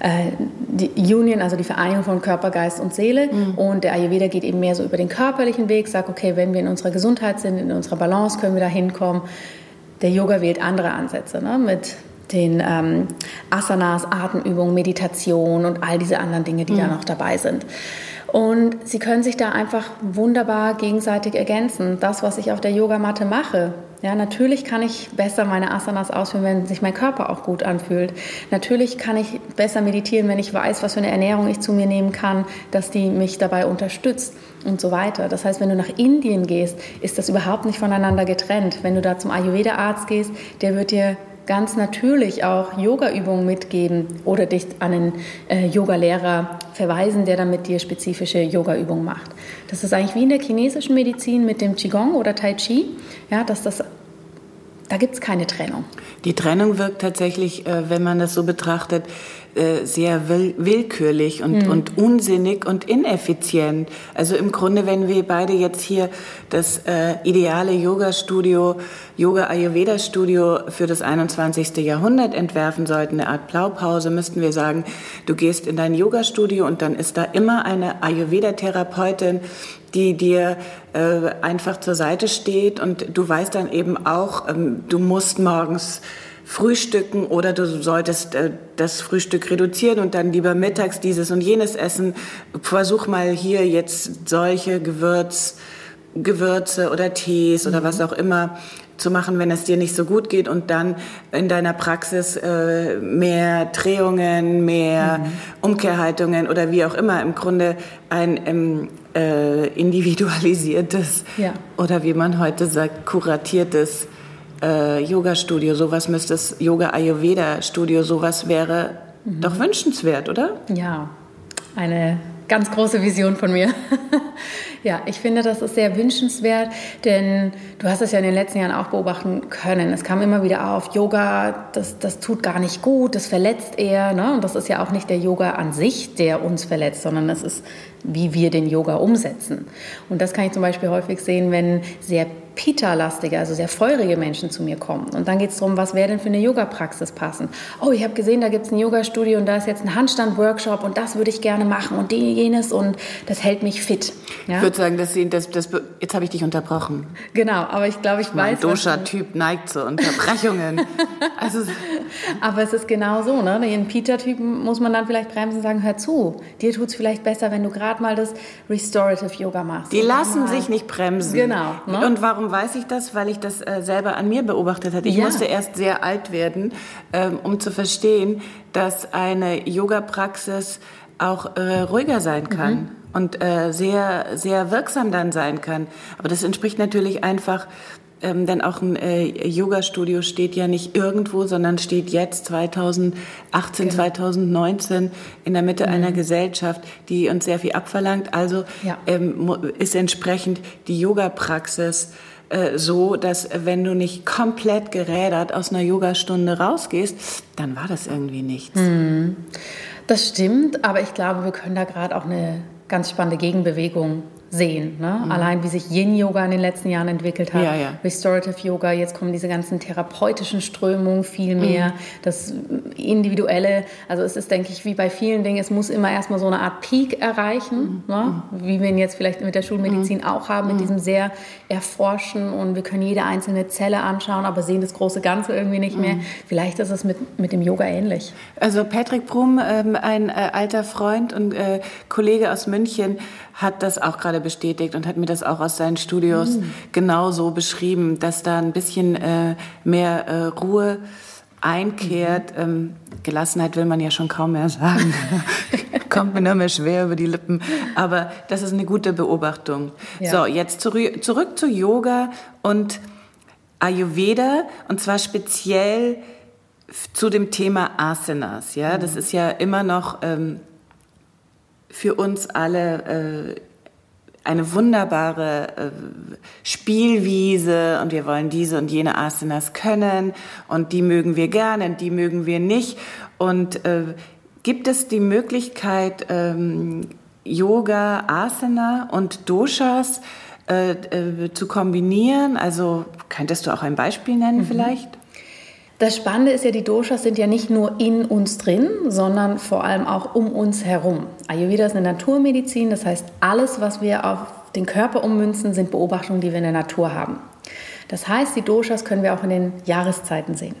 äh, die Union, also die Vereinigung von Körper, Geist und Seele. Mhm. Und der Ayurveda geht eben mehr so über den körperlichen Weg, sagt, okay, wenn wir in unserer Gesundheit sind, in unserer Balance, können wir da hinkommen. Der Yoga wählt andere Ansätze ne? mit den ähm, Asanas, Atemübungen, Meditation und all diese anderen Dinge, die mhm. da noch dabei sind. Und sie können sich da einfach wunderbar gegenseitig ergänzen. Das, was ich auf der Yogamatte mache, ja, natürlich kann ich besser meine Asanas ausführen, wenn sich mein Körper auch gut anfühlt. Natürlich kann ich besser meditieren, wenn ich weiß, was für eine Ernährung ich zu mir nehmen kann, dass die mich dabei unterstützt und so weiter. Das heißt, wenn du nach Indien gehst, ist das überhaupt nicht voneinander getrennt. Wenn du da zum Ayurveda-Arzt gehst, der wird dir ganz natürlich auch Yoga-Übungen mitgeben oder dich an einen äh, Yoga-Lehrer verweisen, der dann mit dir spezifische Yoga-Übungen macht. Das ist eigentlich wie in der chinesischen Medizin mit dem Qigong oder Tai Chi, ja, dass das da gibt es keine Trennung. Die Trennung wirkt tatsächlich, äh, wenn man das so betrachtet, äh, sehr willkürlich und, mhm. und unsinnig und ineffizient. Also im Grunde, wenn wir beide jetzt hier das äh, ideale Yoga-Studio, Yoga-Ayurveda-Studio für das 21. Jahrhundert entwerfen sollten, eine Art Blaupause, müssten wir sagen, du gehst in dein Yoga-Studio und dann ist da immer eine Ayurveda-Therapeutin, die dir äh, einfach zur Seite steht und du weißt dann eben auch, ähm, du musst morgens frühstücken oder du solltest äh, das Frühstück reduzieren und dann lieber mittags dieses und jenes essen. Versuch mal hier jetzt solche Gewürz, Gewürze oder Tees oder was auch immer zu machen, wenn es dir nicht so gut geht und dann in deiner Praxis äh, mehr Drehungen, mehr mhm. Umkehrhaltungen oder wie auch immer im Grunde ein ähm, äh, individualisiertes ja. oder wie man heute sagt, kuratiertes äh, Yoga-Studio, sowas müsste es, Yoga-Ayurveda-Studio, sowas wäre mhm. doch wünschenswert, oder? Ja, eine ganz große Vision von mir. ja, ich finde, das ist sehr wünschenswert, denn du hast es ja in den letzten Jahren auch beobachten können. Es kam immer wieder auf, Yoga, das, das tut gar nicht gut, das verletzt eher. Ne? Und das ist ja auch nicht der Yoga an sich, der uns verletzt, sondern es ist, wie wir den Yoga umsetzen. Und das kann ich zum Beispiel häufig sehen, wenn sehr Pita-lastige, also sehr feurige Menschen zu mir kommen. Und dann geht es darum, was wäre denn für eine Yoga-Praxis passen? Oh, ich habe gesehen, da gibt es ein Yoga-Studio und da ist jetzt ein Handstand-Workshop und das würde ich gerne machen und die, jenes und das hält mich fit. Ja? Ich würde sagen, dass Sie, das, das, jetzt habe ich dich unterbrochen. Genau, aber ich glaube, ich mein weiß. Mein Dosha-Typ neigt zu Unterbrechungen. also, aber es ist genau so, ne? Den Pita-Typen muss man dann vielleicht bremsen und sagen, hör zu, dir tut es vielleicht besser, wenn du gerade mal das Restorative Yoga machst. Die lassen sich nicht bremsen. Genau. Ne? Und warum weiß ich das? Weil ich das äh, selber an mir beobachtet hatte. Ich ja. musste erst sehr alt werden, ähm, um zu verstehen, dass eine Yoga-Praxis auch äh, ruhiger sein kann. Mhm und äh, sehr, sehr wirksam dann sein kann. Aber das entspricht natürlich einfach ähm, denn auch ein äh, Yoga-Studio steht ja nicht irgendwo, sondern steht jetzt 2018, genau. 2019 in der Mitte mhm. einer Gesellschaft, die uns sehr viel abverlangt. Also ja. ähm, ist entsprechend die Yoga-Praxis äh, so, dass wenn du nicht komplett gerädert aus einer Yogastunde rausgehst, dann war das irgendwie nichts. Mhm. Das stimmt, aber ich glaube, wir können da gerade auch eine ganz spannende Gegenbewegung sehen. Ne? Mhm. Allein wie sich Yin-Yoga in den letzten Jahren entwickelt hat, ja, ja. Restorative Yoga, jetzt kommen diese ganzen therapeutischen Strömungen viel mehr, mhm. das Individuelle. Also es ist, denke ich, wie bei vielen Dingen, es muss immer erstmal so eine Art Peak erreichen, mhm. ne? wie wir ihn jetzt vielleicht mit der Schulmedizin mhm. auch haben, mit mhm. diesem sehr Erforschen und wir können jede einzelne Zelle anschauen, aber sehen das große Ganze irgendwie nicht mehr. Mhm. Vielleicht ist es mit, mit dem Yoga ähnlich. Also Patrick Brum, ähm, ein äh, alter Freund und äh, Kollege aus München, hat das auch gerade bestätigt und hat mir das auch aus seinen Studios mhm. genauso beschrieben, dass da ein bisschen äh, mehr äh, Ruhe einkehrt. Mhm. Ähm, Gelassenheit will man ja schon kaum mehr sagen. Kommt mir nur mehr schwer über die Lippen. Aber das ist eine gute Beobachtung. Ja. So, jetzt zurück, zurück zu Yoga und Ayurveda und zwar speziell zu dem Thema Asanas, ja, mhm. das ist ja immer noch ähm, für uns alle äh, eine wunderbare äh, Spielwiese und wir wollen diese und jene Asanas können und die mögen wir gerne und die mögen wir nicht. Und äh, gibt es die Möglichkeit, ähm, Yoga, Asana und Doshas äh, äh, zu kombinieren? Also könntest du auch ein Beispiel nennen mhm. vielleicht? Das Spannende ist ja, die Doshas sind ja nicht nur in uns drin, sondern vor allem auch um uns herum. Ayurveda ist eine Naturmedizin, das heißt, alles, was wir auf den Körper ummünzen, sind Beobachtungen, die wir in der Natur haben. Das heißt, die Doshas können wir auch in den Jahreszeiten sehen.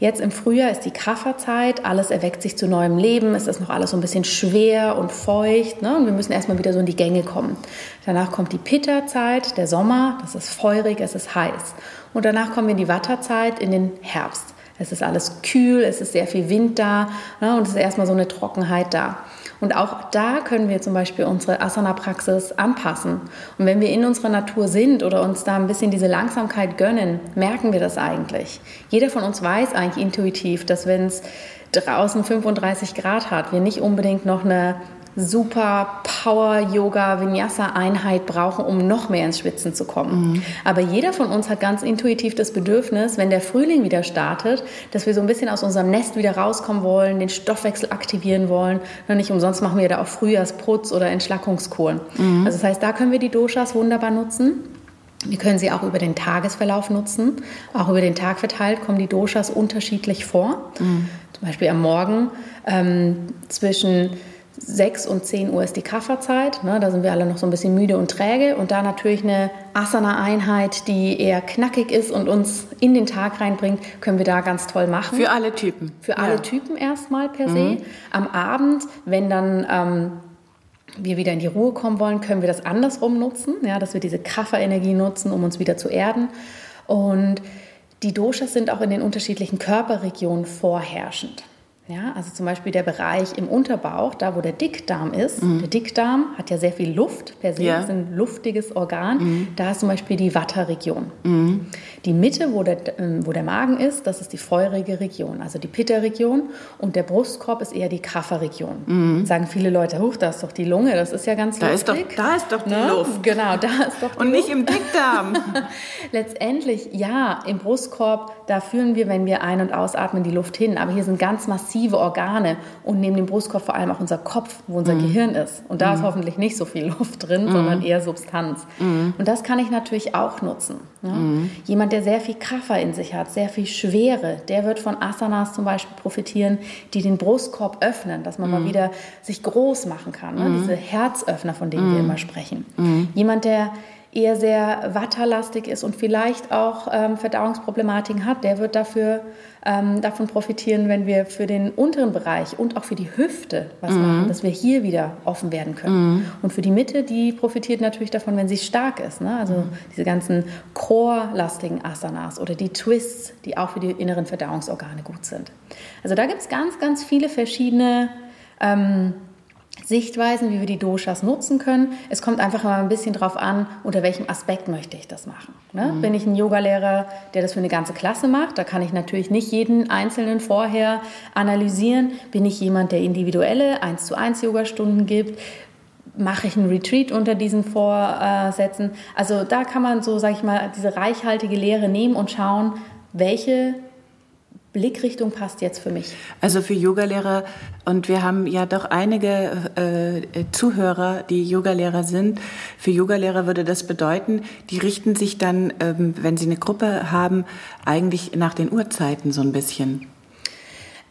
Jetzt im Frühjahr ist die Kafferzeit, alles erweckt sich zu neuem Leben, es ist noch alles so ein bisschen schwer und feucht ne? und wir müssen erstmal wieder so in die Gänge kommen. Danach kommt die Pitta-Zeit, der Sommer, das ist feurig, es ist heiß. Und danach kommen wir in die Watterzeit, in den Herbst. Es ist alles kühl, es ist sehr viel Wind da ne? und es ist erstmal so eine Trockenheit da. Und auch da können wir zum Beispiel unsere Asana-Praxis anpassen. Und wenn wir in unserer Natur sind oder uns da ein bisschen diese Langsamkeit gönnen, merken wir das eigentlich. Jeder von uns weiß eigentlich intuitiv, dass wenn es draußen 35 Grad hat, wir nicht unbedingt noch eine super Power-Yoga-Vinyasa-Einheit brauchen, um noch mehr ins Schwitzen zu kommen. Mhm. Aber jeder von uns hat ganz intuitiv das Bedürfnis, wenn der Frühling wieder startet, dass wir so ein bisschen aus unserem Nest wieder rauskommen wollen, den Stoffwechsel aktivieren wollen. Und nicht umsonst machen wir da auch Frühjahrsputz oder Entschlackungskuren. Mhm. Also das heißt, da können wir die Doshas wunderbar nutzen. Wir können sie auch über den Tagesverlauf nutzen. Auch über den Tag verteilt kommen die Doshas unterschiedlich vor. Mhm. Zum Beispiel am Morgen ähm, zwischen 6 und 10 Uhr ist die Kafferzeit. Ne, da sind wir alle noch so ein bisschen müde und träge. Und da natürlich eine Asana-Einheit, die eher knackig ist und uns in den Tag reinbringt, können wir da ganz toll machen. Für alle Typen. Für alle ja. Typen erstmal per se. Mhm. Am Abend, wenn dann ähm, wir wieder in die Ruhe kommen wollen, können wir das andersrum nutzen, ja, dass wir diese Kafferenergie nutzen, um uns wieder zu erden. Und die Doshas sind auch in den unterschiedlichen Körperregionen vorherrschend. Ja, also zum Beispiel der Bereich im Unterbauch, da wo der Dickdarm ist. Mhm. Der Dickdarm hat ja sehr viel Luft per se, ja. ist ein luftiges Organ. Mhm. Da ist zum Beispiel die Vata-Region. Mhm. Die Mitte, wo der, ähm, wo der Magen ist, das ist die feurige Region, also die Pitta-Region. Und der Brustkorb ist eher die Kapha-Region. Mhm. Sagen viele Leute, huch, da ist doch die Lunge, das ist ja ganz da luftig. Ist doch, da ist doch die ne? Luft. Genau, da ist doch die Und nicht im Dickdarm. Letztendlich, ja, im Brustkorb, da fühlen wir, wenn wir ein- und ausatmen, die Luft hin. Aber hier sind ganz massiv massive Organe und neben dem Brustkorb vor allem auch unser Kopf, wo unser mhm. Gehirn ist. Und da mhm. ist hoffentlich nicht so viel Luft drin, mhm. sondern eher Substanz. Mhm. Und das kann ich natürlich auch nutzen. Ja? Mhm. Jemand, der sehr viel Kaffer in sich hat, sehr viel Schwere, der wird von Asanas zum Beispiel profitieren, die den Brustkorb öffnen, dass man mal wieder sich groß machen kann. Ne? Diese Herzöffner, von denen wir immer sprechen. Jemand, der eher sehr watterlastig ist und vielleicht auch ähm, Verdauungsproblematiken hat, der wird dafür ähm, davon profitieren, wenn wir für den unteren Bereich und auch für die Hüfte was mhm. machen, dass wir hier wieder offen werden können. Mhm. Und für die Mitte, die profitiert natürlich davon, wenn sie stark ist. Ne? Also mhm. diese ganzen Core-lastigen Asanas oder die Twists, die auch für die inneren Verdauungsorgane gut sind. Also da gibt es ganz, ganz viele verschiedene ähm, Sichtweisen, wie wir die Doshas nutzen können. Es kommt einfach mal ein bisschen drauf an, unter welchem Aspekt möchte ich das machen. Ne? Mhm. Bin ich ein Yogalehrer, der das für eine ganze Klasse macht, da kann ich natürlich nicht jeden Einzelnen vorher analysieren. Bin ich jemand, der individuelle 1 zu 1 Yogastunden gibt? Mache ich einen Retreat unter diesen Vorsätzen? Also da kann man so, sage ich mal, diese reichhaltige Lehre nehmen und schauen, welche Blickrichtung passt jetzt für mich? Also für Yogalehrer, und wir haben ja doch einige äh, Zuhörer, die Yogalehrer sind. Für Yogalehrer würde das bedeuten, die richten sich dann, ähm, wenn sie eine Gruppe haben, eigentlich nach den Uhrzeiten so ein bisschen.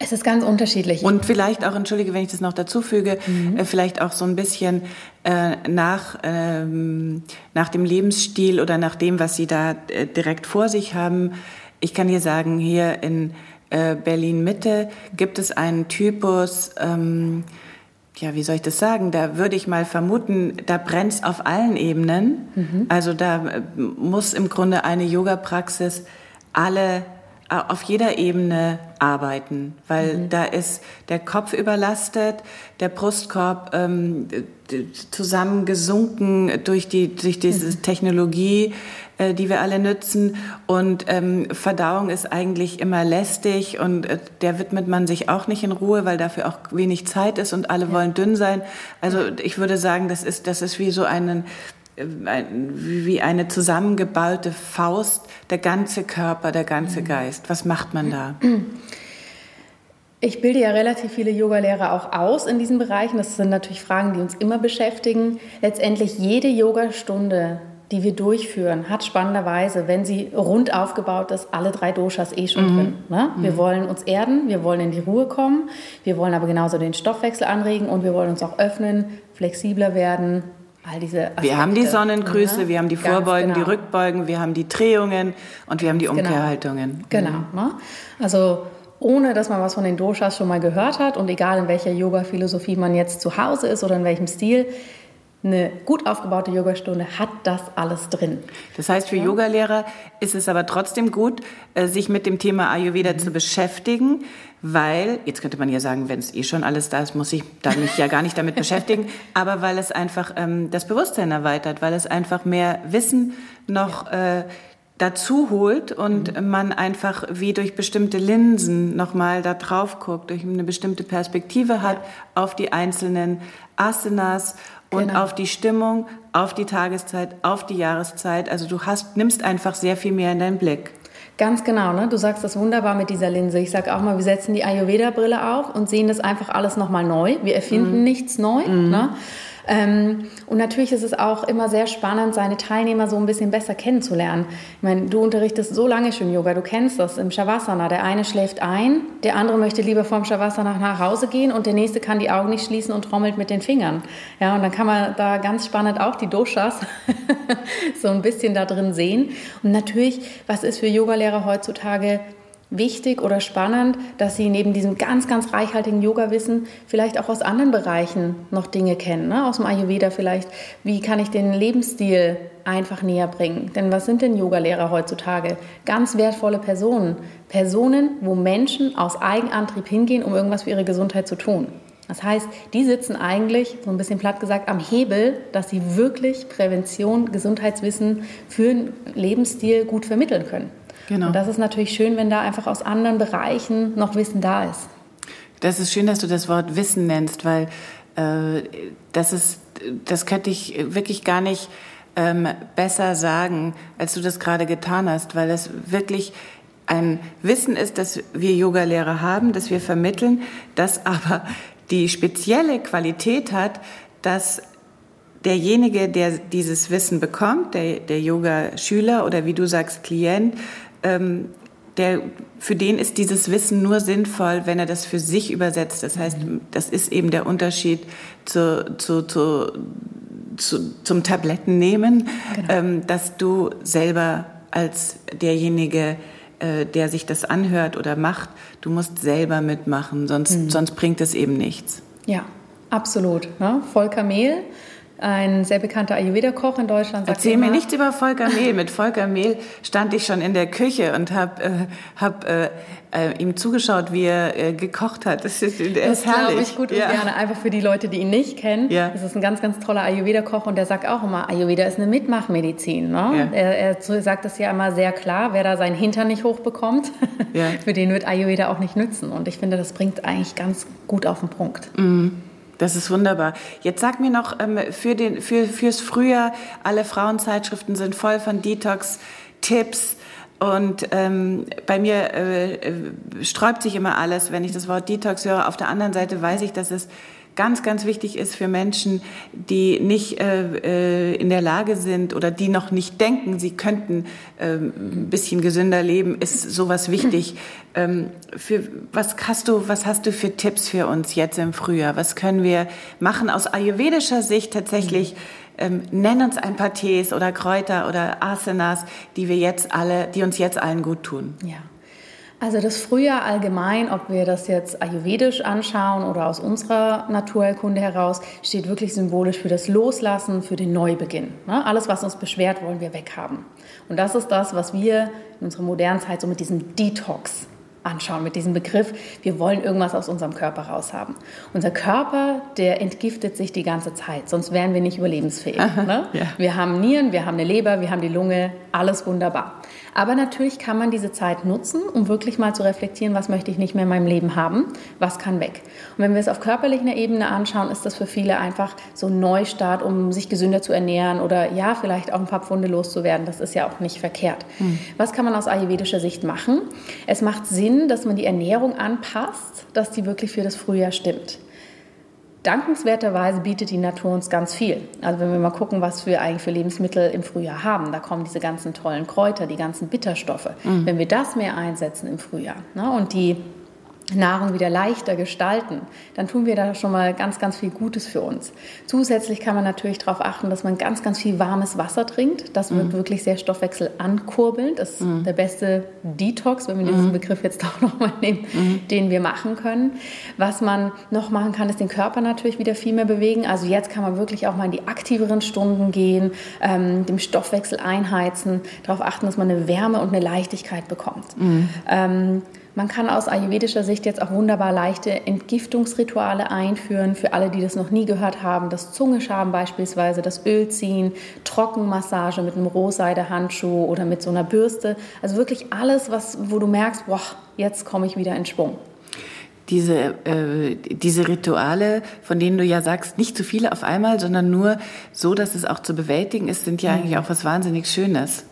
Es ist ganz unterschiedlich. Und vielleicht auch, entschuldige, wenn ich das noch dazu füge, mhm. äh, vielleicht auch so ein bisschen äh, nach, ähm, nach dem Lebensstil oder nach dem, was Sie da äh, direkt vor sich haben. Ich kann hier sagen, hier in äh, Berlin Mitte gibt es einen Typus, ähm, ja, wie soll ich das sagen? Da würde ich mal vermuten, da brennt es auf allen Ebenen. Mhm. Also da äh, muss im Grunde eine Yoga-Praxis alle auf jeder Ebene arbeiten, weil mhm. da ist der Kopf überlastet, der Brustkorb ähm, zusammengesunken durch die durch diese mhm. Technologie, äh, die wir alle nützen und ähm, Verdauung ist eigentlich immer lästig und äh, der widmet man sich auch nicht in Ruhe, weil dafür auch wenig Zeit ist und alle ja. wollen dünn sein. Also ich würde sagen, das ist das ist wie so einen wie eine zusammengeballte Faust, der ganze Körper, der ganze mhm. Geist. Was macht man da? Ich bilde ja relativ viele Yogalehrer auch aus in diesen Bereichen. Das sind natürlich Fragen, die uns immer beschäftigen. Letztendlich jede Yogastunde, die wir durchführen, hat spannenderweise, wenn sie rund aufgebaut ist, alle drei Doshas eh schon mhm. drin. Ne? Wir mhm. wollen uns erden, wir wollen in die Ruhe kommen, wir wollen aber genauso den Stoffwechsel anregen und wir wollen uns auch öffnen, flexibler werden, All diese Aspekte, wir haben die Sonnengrüße, ne? wir haben die Vorbeugen, genau. die Rückbeugen, wir haben die Drehungen und wir haben die genau. Umkehrhaltungen. Genau. genau ne? Also ohne dass man was von den Doshas schon mal gehört hat und egal in welcher Yoga-Philosophie man jetzt zu Hause ist oder in welchem Stil, eine gut aufgebaute Yogastunde hat das alles drin. Das heißt, für ja. Yogalehrer ist es aber trotzdem gut, äh, sich mit dem Thema Ayurveda mhm. zu beschäftigen, weil, jetzt könnte man ja sagen, wenn es eh schon alles da ist, muss ich da mich ja gar nicht damit beschäftigen, aber weil es einfach ähm, das Bewusstsein erweitert, weil es einfach mehr Wissen noch äh, dazu holt und mhm. man einfach wie durch bestimmte Linsen nochmal da drauf guckt, durch eine bestimmte Perspektive hat ja. auf die einzelnen Asanas und genau. auf die Stimmung, auf die Tageszeit, auf die Jahreszeit. Also du hast, nimmst einfach sehr viel mehr in deinen Blick. Ganz genau, ne? du sagst das wunderbar mit dieser Linse. Ich sage auch mal, wir setzen die Ayurveda-Brille auf und sehen das einfach alles nochmal neu. Wir erfinden mhm. nichts neu. Mhm. Ne? Ähm, und natürlich ist es auch immer sehr spannend, seine Teilnehmer so ein bisschen besser kennenzulernen. Ich meine, du unterrichtest so lange schon Yoga, du kennst das im Shavasana. Der eine schläft ein, der andere möchte lieber vom Shavasana nach Hause gehen und der nächste kann die Augen nicht schließen und trommelt mit den Fingern. Ja, und dann kann man da ganz spannend auch die Doshas so ein bisschen da drin sehen. Und natürlich, was ist für Yogalehrer heutzutage wichtig oder spannend, dass Sie neben diesem ganz, ganz reichhaltigen Yoga-Wissen vielleicht auch aus anderen Bereichen noch Dinge kennen, ne? aus dem Ayurveda vielleicht. Wie kann ich den Lebensstil einfach näher bringen? Denn was sind denn Yogalehrer heutzutage? Ganz wertvolle Personen. Personen, wo Menschen aus Eigenantrieb hingehen, um irgendwas für ihre Gesundheit zu tun. Das heißt, die sitzen eigentlich, so ein bisschen platt gesagt, am Hebel, dass sie wirklich Prävention, Gesundheitswissen für einen Lebensstil gut vermitteln können. Genau. Und das ist natürlich schön, wenn da einfach aus anderen Bereichen noch Wissen da ist. Das ist schön, dass du das Wort Wissen nennst, weil äh, das ist, das könnte ich wirklich gar nicht ähm, besser sagen, als du das gerade getan hast, weil es wirklich ein Wissen ist, das wir Yogalehrer haben, das wir vermitteln, das aber die spezielle Qualität hat, dass derjenige, der dieses Wissen bekommt, der, der Yoga-Schüler oder wie du sagst, Klient, ähm, der, für den ist dieses Wissen nur sinnvoll, wenn er das für sich übersetzt. Das heißt, das ist eben der Unterschied zu, zu, zu, zu zum Tablettennehmen, genau. ähm, dass du selber als derjenige, äh, der sich das anhört oder macht, du musst selber mitmachen, sonst, mhm. sonst bringt es eben nichts. Ja, absolut. Ne? Volker Mehl ein sehr bekannter Ayurveda-Koch in Deutschland. Erzähl mir nichts über Volker Mehl. Mit Volker Mehl stand ich schon in der Küche und habe äh, hab, äh, äh, ihm zugeschaut, wie er äh, gekocht hat. Das ist, der das glaube ich gut ja. und gerne. Einfach für die Leute, die ihn nicht kennen. Ja. Das ist ein ganz, ganz toller Ayurveda-Koch und der sagt auch immer, Ayurveda ist eine Mitmachmedizin. Ne? Ja. Er, er sagt das ja immer sehr klar, wer da seinen Hintern nicht hochbekommt, ja. für den wird Ayurveda auch nicht nützen. Und ich finde, das bringt eigentlich ganz gut auf den Punkt. Mhm. Das ist wunderbar. Jetzt sag mir noch, ähm, für den, für, fürs Frühjahr, alle Frauenzeitschriften sind voll von Detox-Tipps. Und ähm, bei mir äh, äh, sträubt sich immer alles, wenn ich das Wort Detox höre. Auf der anderen Seite weiß ich, dass es ganz, ganz wichtig ist für Menschen, die nicht äh, äh, in der Lage sind oder die noch nicht denken, sie könnten äh, ein bisschen gesünder leben, ist sowas wichtig. Ähm, für, was, hast du, was hast du für Tipps für uns jetzt im Frühjahr? Was können wir machen aus ayurvedischer Sicht tatsächlich? Ähm, nenn uns ein paar Tees oder Kräuter oder Asanas, die wir jetzt alle, die uns jetzt allen gut tun. Ja. Also das Frühjahr allgemein, ob wir das jetzt ayurvedisch anschauen oder aus unserer Naturerkunde heraus, steht wirklich symbolisch für das Loslassen, für den Neubeginn. Ne? Alles, was uns beschwert, wollen wir weghaben. Und das ist das, was wir in unserer modernen Zeit so mit diesem Detox anschauen mit diesem Begriff, wir wollen irgendwas aus unserem Körper raushaben. Unser Körper, der entgiftet sich die ganze Zeit, sonst wären wir nicht überlebensfähig. Aha, ne? ja. Wir haben Nieren, wir haben eine Leber, wir haben die Lunge, alles wunderbar. Aber natürlich kann man diese Zeit nutzen, um wirklich mal zu reflektieren, was möchte ich nicht mehr in meinem Leben haben, was kann weg. Und wenn wir es auf körperlicher Ebene anschauen, ist das für viele einfach so ein Neustart, um sich gesünder zu ernähren oder ja, vielleicht auch ein paar Pfunde loszuwerden. Das ist ja auch nicht verkehrt. Hm. Was kann man aus ayurvedischer Sicht machen? Es macht Sinn, dass man die Ernährung anpasst, dass die wirklich für das Frühjahr stimmt. Dankenswerterweise bietet die Natur uns ganz viel. Also wenn wir mal gucken, was wir eigentlich für Lebensmittel im Frühjahr haben, da kommen diese ganzen tollen Kräuter, die ganzen Bitterstoffe. Mhm. Wenn wir das mehr einsetzen im Frühjahr ne, und die Nahrung wieder leichter gestalten, dann tun wir da schon mal ganz, ganz viel Gutes für uns. Zusätzlich kann man natürlich darauf achten, dass man ganz, ganz viel warmes Wasser trinkt. Das wird mhm. wirklich sehr Stoffwechsel ankurbeln. Das ist mhm. der beste Detox, wenn wir diesen mhm. Begriff jetzt auch nochmal nehmen, mhm. den wir machen können. Was man noch machen kann, ist den Körper natürlich wieder viel mehr bewegen. Also jetzt kann man wirklich auch mal in die aktiveren Stunden gehen, ähm, dem Stoffwechsel einheizen, darauf achten, dass man eine Wärme und eine Leichtigkeit bekommt. Mhm. Ähm, man kann aus ayurvedischer Sicht jetzt auch wunderbar leichte Entgiftungsrituale einführen für alle, die das noch nie gehört haben. Das Zungeschaben beispielsweise, das Ölziehen, Trockenmassage mit einem Rohseidehandschuh oder mit so einer Bürste. Also wirklich alles, was, wo du merkst, boah, jetzt komme ich wieder in Schwung diese, äh, diese Rituale, von denen du ja sagst, nicht zu viele auf einmal, sondern nur so, dass es auch zu bewältigen ist, sind ja mhm. eigentlich auch was wahnsinnig Schönes.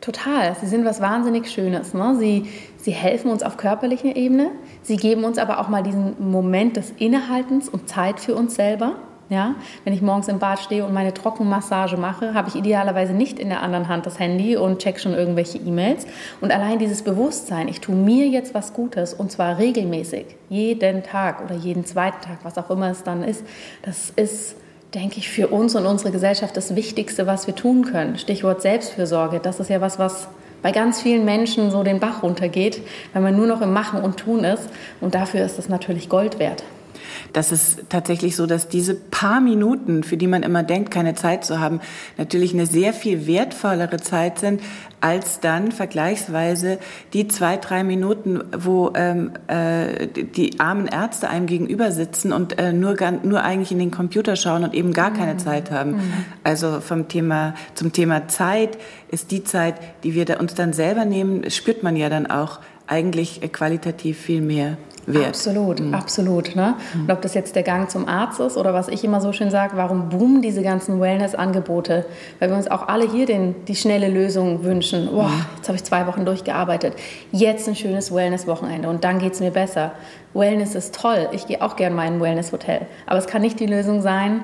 Total. Sie sind was wahnsinnig Schönes. Ne? Sie, sie helfen uns auf körperlicher Ebene. Sie geben uns aber auch mal diesen Moment des Innehaltens und Zeit für uns selber. Ja, wenn ich morgens im Bad stehe und meine Trockenmassage mache, habe ich idealerweise nicht in der anderen Hand das Handy und check schon irgendwelche E-Mails. Und allein dieses Bewusstsein, ich tue mir jetzt was Gutes und zwar regelmäßig, jeden Tag oder jeden zweiten Tag, was auch immer es dann ist, das ist denke ich, für uns und unsere Gesellschaft das Wichtigste, was wir tun können. Stichwort Selbstfürsorge. Das ist ja was, was bei ganz vielen Menschen so den Bach runtergeht, weil man nur noch im Machen und Tun ist. Und dafür ist es natürlich Gold wert das ist tatsächlich so, dass diese paar Minuten, für die man immer denkt, keine Zeit zu haben, natürlich eine sehr viel wertvollere Zeit sind, als dann vergleichsweise die zwei, drei Minuten, wo ähm, äh, die armen Ärzte einem gegenüber sitzen und äh, nur, nur eigentlich in den Computer schauen und eben gar keine mhm. Zeit haben. Mhm. Also vom Thema, zum Thema Zeit ist die Zeit, die wir uns dann selber nehmen, spürt man ja dann auch eigentlich qualitativ viel mehr wert. Absolut, mhm. absolut. Ne? Mhm. Und ob das jetzt der Gang zum Arzt ist oder was ich immer so schön sage, warum boomen diese ganzen Wellness-Angebote? Weil wir uns auch alle hier den, die schnelle Lösung wünschen. Boah, mhm. jetzt habe ich zwei Wochen durchgearbeitet. Jetzt ein schönes Wellness-Wochenende und dann geht es mir besser. Wellness ist toll. Ich gehe auch gerne mal in ein Wellness-Hotel. Aber es kann nicht die Lösung sein,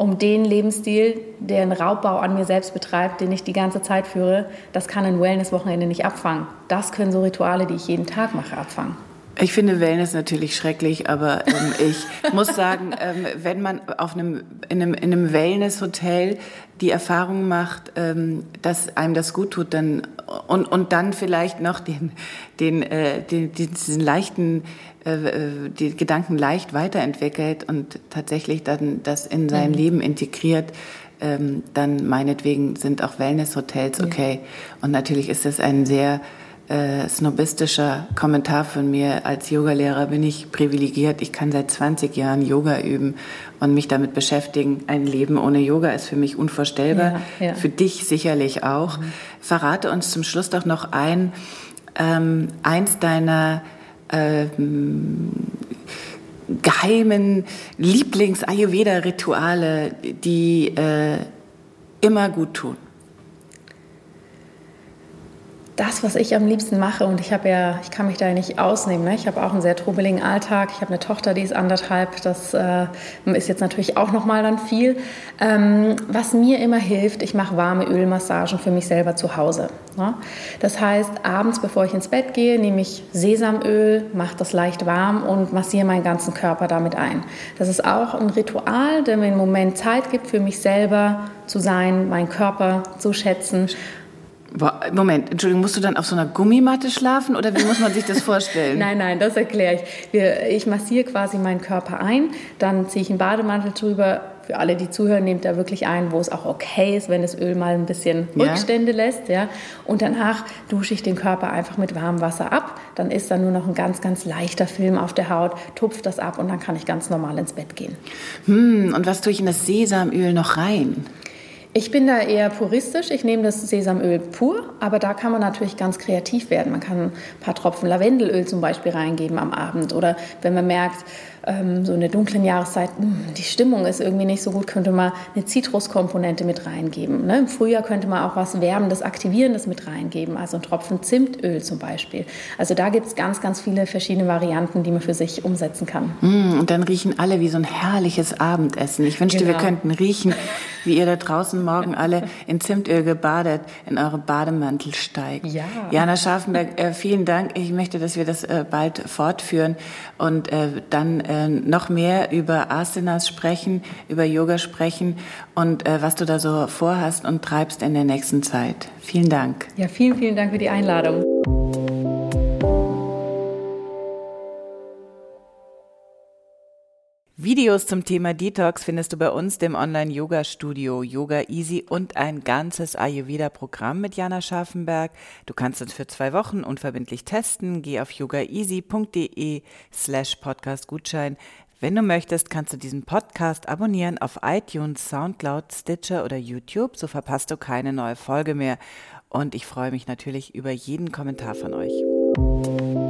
um den Lebensstil, der einen Raubbau an mir selbst betreibt, den ich die ganze Zeit führe, das kann ein Wellness-Wochenende nicht abfangen. Das können so Rituale, die ich jeden Tag mache, abfangen. Ich finde Wellness natürlich schrecklich, aber ähm, ich muss sagen, ähm, wenn man auf einem, in einem, in einem Wellness-Hotel die Erfahrung macht, ähm, dass einem das gut tut, dann und, und dann vielleicht noch den, den, äh, den, diesen leichten äh, äh, die Gedanken leicht weiterentwickelt und tatsächlich dann das in sein mhm. Leben integriert, ähm, dann meinetwegen sind auch Wellness-Hotels okay. Ja. Und natürlich ist das ein sehr äh, snobistischer Kommentar von mir. Als Yogalehrer bin ich privilegiert. Ich kann seit 20 Jahren Yoga üben und mich damit beschäftigen. Ein Leben ohne Yoga ist für mich unvorstellbar. Ja, ja. Für dich sicherlich auch. Mhm. Verrate uns zum Schluss doch noch ein, ähm, eins deiner ähm, geheimen Lieblings-Ayurveda-Rituale, die äh, immer gut tun das, was ich am liebsten mache, und ich habe ja, ich kann mich da nicht ausnehmen. Ne? Ich habe auch einen sehr trubeligen Alltag. Ich habe eine Tochter, die ist anderthalb. Das äh, ist jetzt natürlich auch noch mal dann viel. Ähm, was mir immer hilft, ich mache warme Ölmassagen für mich selber zu Hause. Ne? Das heißt, abends, bevor ich ins Bett gehe, nehme ich Sesamöl, mache das leicht warm und massiere meinen ganzen Körper damit ein. Das ist auch ein Ritual, der mir einen Moment Zeit gibt, für mich selber zu sein, meinen Körper zu schätzen Moment, Entschuldigung, musst du dann auf so einer Gummimatte schlafen oder wie muss man sich das vorstellen? nein, nein, das erkläre ich. Wir, ich massiere quasi meinen Körper ein, dann ziehe ich einen Bademantel drüber. Für alle, die zuhören, nehmt da wirklich ein, wo es auch okay ist, wenn das Öl mal ein bisschen Rückstände ja. lässt. Ja? Und danach dusche ich den Körper einfach mit warmem Wasser ab. Dann ist da nur noch ein ganz, ganz leichter Film auf der Haut, tupft das ab und dann kann ich ganz normal ins Bett gehen. Hm, und was tue ich in das Sesamöl noch rein? Ich bin da eher puristisch. Ich nehme das Sesamöl pur, aber da kann man natürlich ganz kreativ werden. Man kann ein paar Tropfen Lavendelöl zum Beispiel reingeben am Abend oder wenn man merkt, ähm, so in der dunklen Jahreszeit, mh, hm, die Stimmung ist irgendwie nicht so gut, könnte man eine Zitruskomponente mit reingeben. Ne? Im Frühjahr könnte man auch was Wärmendes, Aktivierendes mit reingeben, also ein Tropfen Zimtöl zum Beispiel. Also da gibt es ganz, ganz viele verschiedene Varianten, die man für sich umsetzen kann. Mm, und dann riechen alle wie so ein herrliches Abendessen. Ich wünschte, genau. wir könnten riechen, wie ihr da draußen morgen alle in Zimtöl gebadet in eure Bademantel steigt. Ja. Jana Scharfenberg, äh, vielen Dank. Ich möchte, dass wir das äh, bald fortführen und äh, dann äh, noch mehr über Asanas sprechen, über Yoga sprechen und äh, was du da so vorhast und treibst in der nächsten Zeit. Vielen Dank. Ja, vielen, vielen Dank für die Einladung. Videos zum Thema Detox findest du bei uns, dem Online-Yoga-Studio Yoga Easy und ein ganzes Ayurveda-Programm mit Jana Scharfenberg. Du kannst uns für zwei Wochen unverbindlich testen. Geh auf yogaeasy.de slash Podcast-Gutschein. Wenn du möchtest, kannst du diesen Podcast abonnieren auf iTunes, Soundcloud, Stitcher oder YouTube. So verpasst du keine neue Folge mehr. Und ich freue mich natürlich über jeden Kommentar von euch.